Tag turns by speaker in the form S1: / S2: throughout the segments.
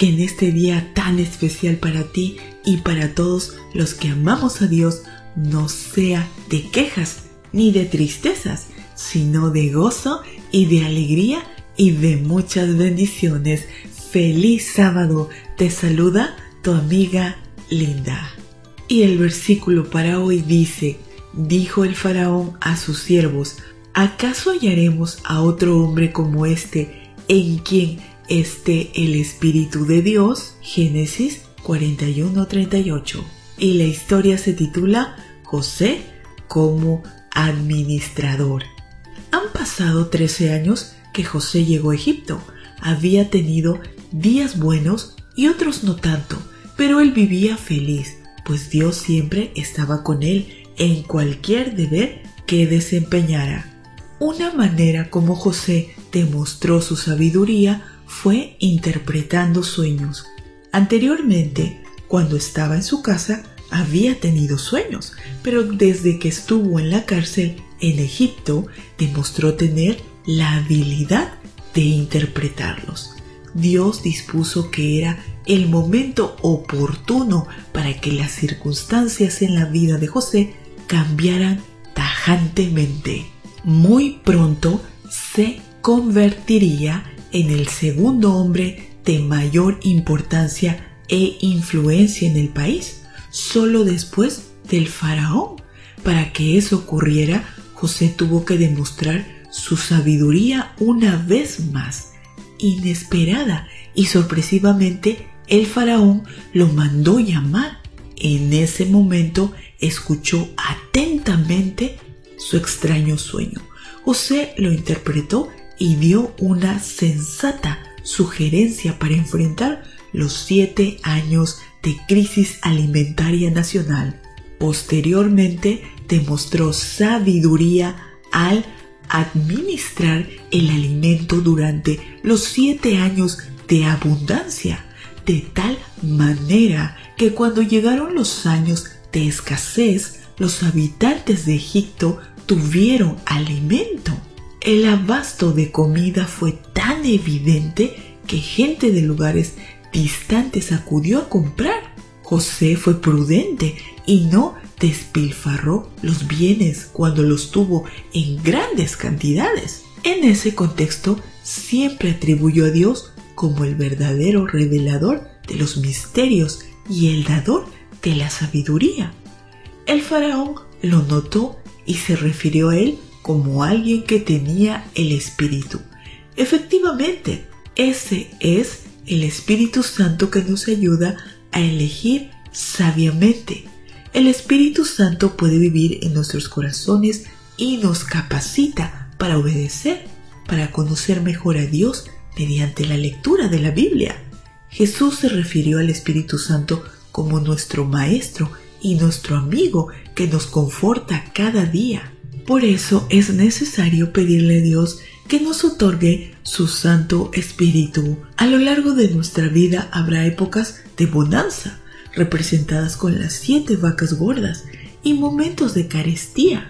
S1: que en este día tan especial para ti y para todos los que amamos a Dios no sea de quejas ni de tristezas, sino de gozo y de alegría y de muchas bendiciones. Feliz sábado, te saluda tu amiga Linda. Y el versículo para hoy dice, dijo el faraón a sus siervos, ¿acaso hallaremos a otro hombre como este en quien esté el Espíritu de Dios? Génesis 41-38. Y la historia se titula José como administrador. Han pasado 13 años que José llegó a Egipto. Había tenido días buenos y otros no tanto, pero él vivía feliz, pues Dios siempre estaba con él en cualquier deber que desempeñara. Una manera como José demostró su sabiduría fue interpretando sueños. Anteriormente, cuando estaba en su casa, había tenido sueños, pero desde que estuvo en la cárcel en Egipto, demostró tener la habilidad de interpretarlos. Dios dispuso que era el momento oportuno para que las circunstancias en la vida de José cambiaran tajantemente. Muy pronto se convertiría en el segundo hombre de mayor importancia e influencia en el país, solo después del faraón. Para que eso ocurriera, José tuvo que demostrar su sabiduría una vez más. Inesperada y sorpresivamente, el faraón lo mandó llamar. En ese momento escuchó atentamente su extraño sueño. José lo interpretó y dio una sensata sugerencia para enfrentar los siete años de crisis alimentaria nacional. Posteriormente demostró sabiduría al administrar el alimento durante los siete años de abundancia, de tal manera que cuando llegaron los años de escasez, los habitantes de Egipto tuvieron alimento. El abasto de comida fue tan evidente que gente de lugares distantes acudió a comprar. José fue prudente y no despilfarró los bienes cuando los tuvo en grandes cantidades. En ese contexto, siempre atribuyó a Dios como el verdadero revelador de los misterios y el dador de la sabiduría. El faraón lo notó y se refirió a él como alguien que tenía el Espíritu. Efectivamente, ese es el Espíritu Santo que nos ayuda a elegir sabiamente. El Espíritu Santo puede vivir en nuestros corazones y nos capacita para obedecer, para conocer mejor a Dios mediante la lectura de la Biblia. Jesús se refirió al Espíritu Santo como nuestro Maestro y nuestro amigo que nos conforta cada día. Por eso es necesario pedirle a Dios que nos otorgue su Santo Espíritu. A lo largo de nuestra vida habrá épocas de bonanza, representadas con las siete vacas gordas, y momentos de carestía,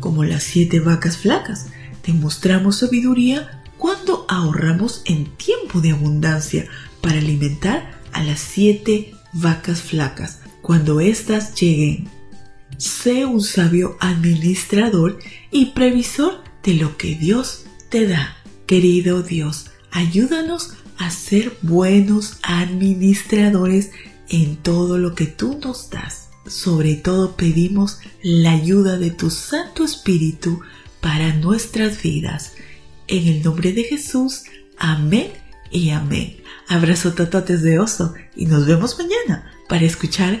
S1: como las siete vacas flacas. Demostramos sabiduría cuando ahorramos en tiempo de abundancia para alimentar a las siete vacas flacas cuando éstas lleguen. Sé un sabio administrador y previsor de lo que Dios te da. Querido Dios, ayúdanos a ser buenos administradores en todo lo que tú nos das. Sobre todo pedimos la ayuda de tu Santo Espíritu para nuestras vidas. En el nombre de Jesús, amén y amén. Abrazo tototes de oso y nos vemos mañana para escuchar